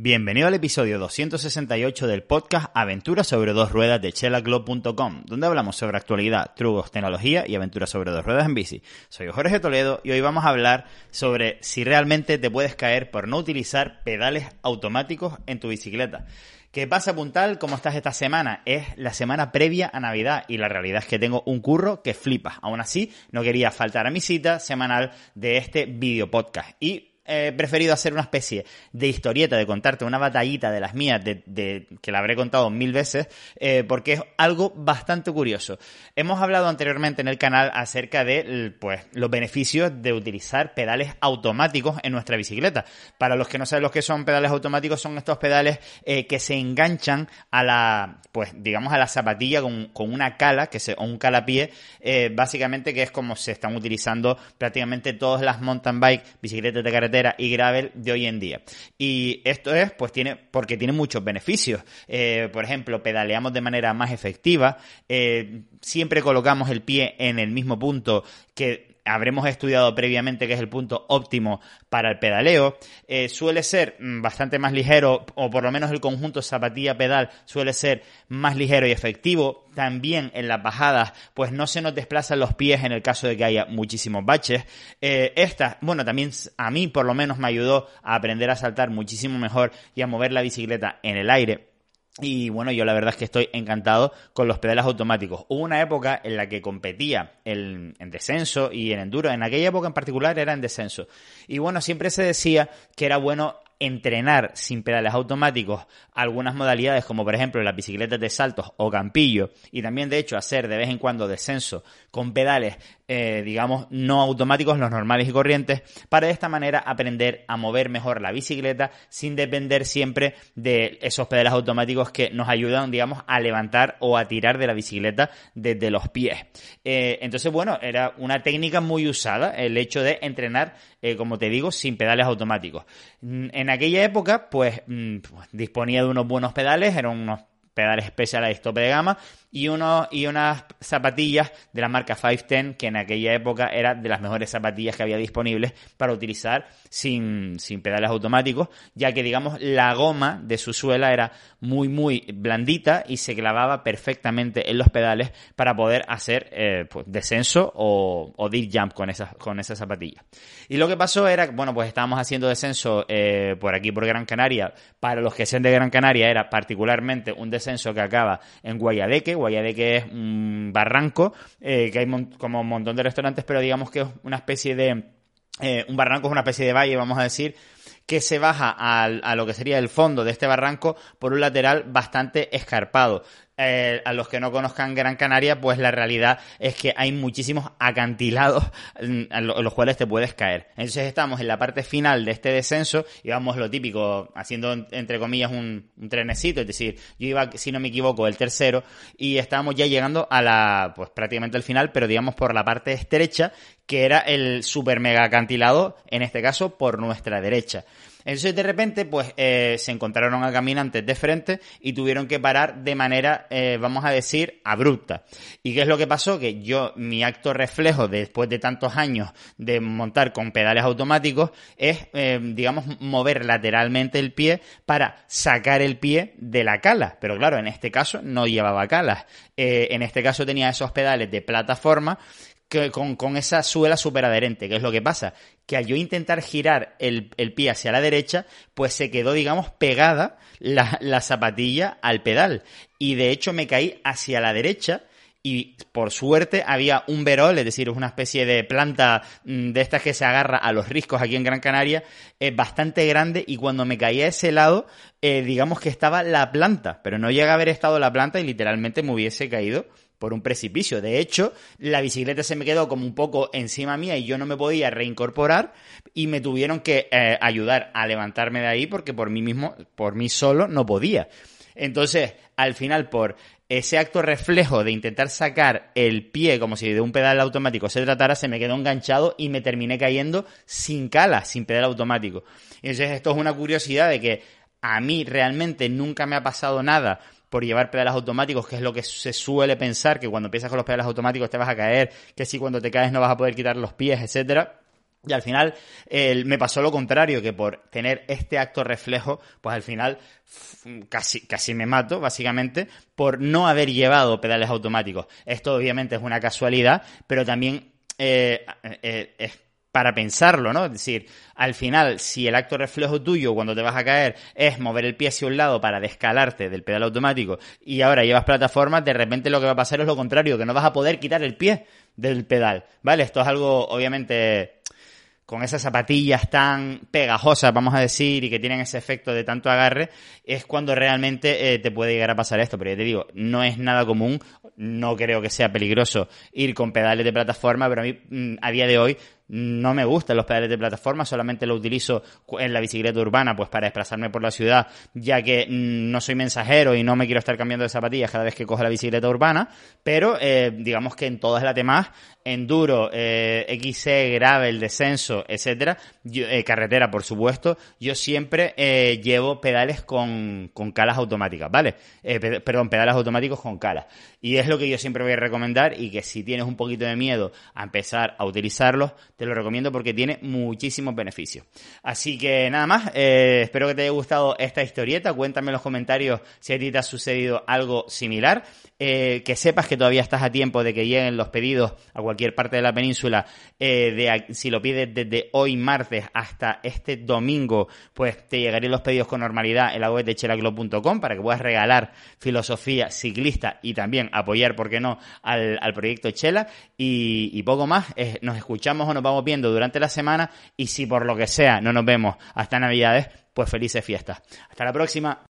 Bienvenido al episodio 268 del podcast Aventuras sobre dos ruedas de chelaglob.com, donde hablamos sobre actualidad, trucos, tecnología y aventuras sobre dos ruedas en bici. Soy Jorge Toledo y hoy vamos a hablar sobre si realmente te puedes caer por no utilizar pedales automáticos en tu bicicleta. ¿Qué pasa, Puntal? ¿Cómo estás esta semana? Es la semana previa a Navidad y la realidad es que tengo un curro que flipas. Aún así, no quería faltar a mi cita semanal de este video podcast. Y he preferido hacer una especie de historieta, de contarte una batallita de las mías, de, que la habré contado mil veces, eh, porque es algo bastante curioso. Hemos hablado anteriormente en el canal acerca de pues, los beneficios de utilizar pedales automáticos en nuestra bicicleta. Para los que no saben lo que son pedales automáticos, son estos pedales eh, que se enganchan a la, pues, digamos, a la zapatilla con, una cala, que se, o un calapié, eh, básicamente que es como se están utilizando prácticamente todas las mountain bike, bicicletas de carretera, y gravel de hoy en día. Y esto es, pues tiene, porque tiene muchos beneficios. Eh, por ejemplo, pedaleamos de manera más efectiva, eh, siempre colocamos el pie en el mismo punto que habremos estudiado previamente que es el punto óptimo para el pedaleo. Eh, suele ser mm, bastante más ligero, o por lo menos el conjunto zapatilla-pedal suele ser más ligero y efectivo. También en las bajadas, pues no se nos desplazan los pies en el caso de que haya muchísimos baches. Eh, esta, bueno, también a mí por lo menos me ayudó a aprender a saltar muchísimo mejor y a mover la bicicleta en el aire. Y bueno, yo la verdad es que estoy encantado con los pedales automáticos. Hubo una época en la que competía en, descenso y en enduro. En aquella época en particular era en descenso. Y bueno, siempre se decía que era bueno entrenar sin pedales automáticos algunas modalidades como por ejemplo las bicicletas de saltos o campillo y también de hecho hacer de vez en cuando descenso con pedales eh, digamos no automáticos los normales y corrientes para de esta manera aprender a mover mejor la bicicleta sin depender siempre de esos pedales automáticos que nos ayudan digamos a levantar o a tirar de la bicicleta desde los pies. Eh, entonces bueno era una técnica muy usada el hecho de entrenar eh, como te digo sin pedales automáticos. En en aquella época, pues, mm, pues, disponía de unos buenos pedales, eran unos pedales especiales tope de gama y, unos, y unas zapatillas de la marca 510 que en aquella época era de las mejores zapatillas que había disponibles para utilizar sin, sin pedales automáticos, ya que digamos la goma de su suela era muy muy blandita y se clavaba perfectamente en los pedales para poder hacer eh, pues, descenso o, o deep jump con esas, con esas zapatillas. Y lo que pasó era, bueno, pues estábamos haciendo descenso eh, por aquí por Gran Canaria. Para los que sean de Gran Canaria era particularmente un descenso que acaba en Guayadeque, que es un barranco, eh, que hay como un montón de restaurantes, pero digamos que es una especie de... Eh, un barranco es una especie de valle, vamos a decir, que se baja a lo que sería el fondo de este barranco por un lateral bastante escarpado. Eh, a los que no conozcan Gran Canaria, pues la realidad es que hay muchísimos acantilados en los cuales te puedes caer. Entonces estamos en la parte final de este descenso y vamos lo típico, haciendo entre comillas un, trenecito, es decir, yo iba, si no me equivoco, el tercero y estábamos ya llegando a la, pues prácticamente al final, pero digamos por la parte estrecha, que era el super mega acantilado, en este caso por nuestra derecha. Entonces de repente pues eh, se encontraron a caminantes de frente y tuvieron que parar de manera, eh, vamos a decir, abrupta. ¿Y qué es lo que pasó? Que yo, mi acto reflejo después de tantos años de montar con pedales automáticos es, eh, digamos, mover lateralmente el pie para sacar el pie de la cala. Pero claro, en este caso no llevaba calas. en este caso tenía esos pedales de plataforma que con, con, esa suela súper adherente. ¿Qué es lo que pasa? Que al yo intentar girar el, el, pie hacia la derecha, pues se quedó, digamos, pegada la, la zapatilla al pedal. Y de hecho me caí hacia la derecha y por suerte había un verol, es decir, una especie de planta mm, de estas que se agarra a los riscos aquí en Gran Canaria, es bastante grande y cuando me caía a ese lado, eh, digamos que estaba la planta, pero no llega a haber estado la planta y literalmente me hubiese caído por un precipicio. De hecho, la bicicleta se me quedó como un poco encima mía y yo no me podía reincorporar y me tuvieron que eh, ayudar a levantarme de ahí porque por mí mismo, por mí solo, no podía. Entonces, al final, por ese acto reflejo de intentar sacar el pie como si de un pedal automático se tratara, se me quedó enganchado y me terminé cayendo sin cala, sin pedal automático. Entonces, esto es una curiosidad de que a mí realmente nunca me ha pasado nada por llevar pedales automáticos, que es lo que se suele pensar, que cuando empiezas con los pedales automáticos te vas a caer, que si cuando te caes no vas a poder quitar los pies, etcétera. Y al final me pasó lo contrario, que por tener este acto reflejo, pues al final casi, casi me mato, básicamente, por no haber llevado pedales automáticos. Esto obviamente es una casualidad, pero también eh, eh, es para pensarlo, ¿no? Es decir, al final, si el acto reflejo tuyo cuando te vas a caer es mover el pie hacia un lado para descalarte del pedal automático y ahora llevas plataformas, de repente lo que va a pasar es lo contrario, que no vas a poder quitar el pie del pedal, ¿vale? Esto es algo, obviamente, con esas zapatillas tan pegajosas, vamos a decir, y que tienen ese efecto de tanto agarre, es cuando realmente eh, te puede llegar a pasar esto. Pero ya te digo, no es nada común, no creo que sea peligroso ir con pedales de plataforma, pero a mí mm, a día de hoy no me gustan los pedales de plataforma, solamente lo utilizo en la bicicleta urbana, pues para desplazarme por la ciudad, ya que mm, no soy mensajero y no me quiero estar cambiando de zapatillas cada vez que cojo la bicicleta urbana, pero eh, digamos que en todas las demás, enduro, eh, XC, gravel, descenso, etcétera, eh, carretera, por supuesto, yo siempre eh, llevo pedales con, con, calas automáticas, ¿vale? perdón, pedales automáticos con calas. Y es lo que yo siempre voy a recomendar y que si tienes un poquito de miedo a empezar a utilizarlos, te lo recomiendo porque tiene muchísimos beneficios. Así que nada más, eh, espero que te haya gustado esta historieta. Cuéntame en los comentarios si a ti te ha sucedido algo similar. Eh, que sepas que todavía estás a tiempo de que lleguen los pedidos a cualquier parte de la península. Eh, de, si lo pides desde hoy martes hasta este domingo, pues te llegarían los pedidos con normalidad en la web de chelaclub.com para que puedas regalar filosofía ciclista y también apoyar, ¿por qué no?, al, proyecto Chela. Y, poco más, nos escuchamos o nos vamos viendo durante la semana y si por lo que sea no nos vemos hasta Navidades, pues felices fiestas. Hasta la próxima.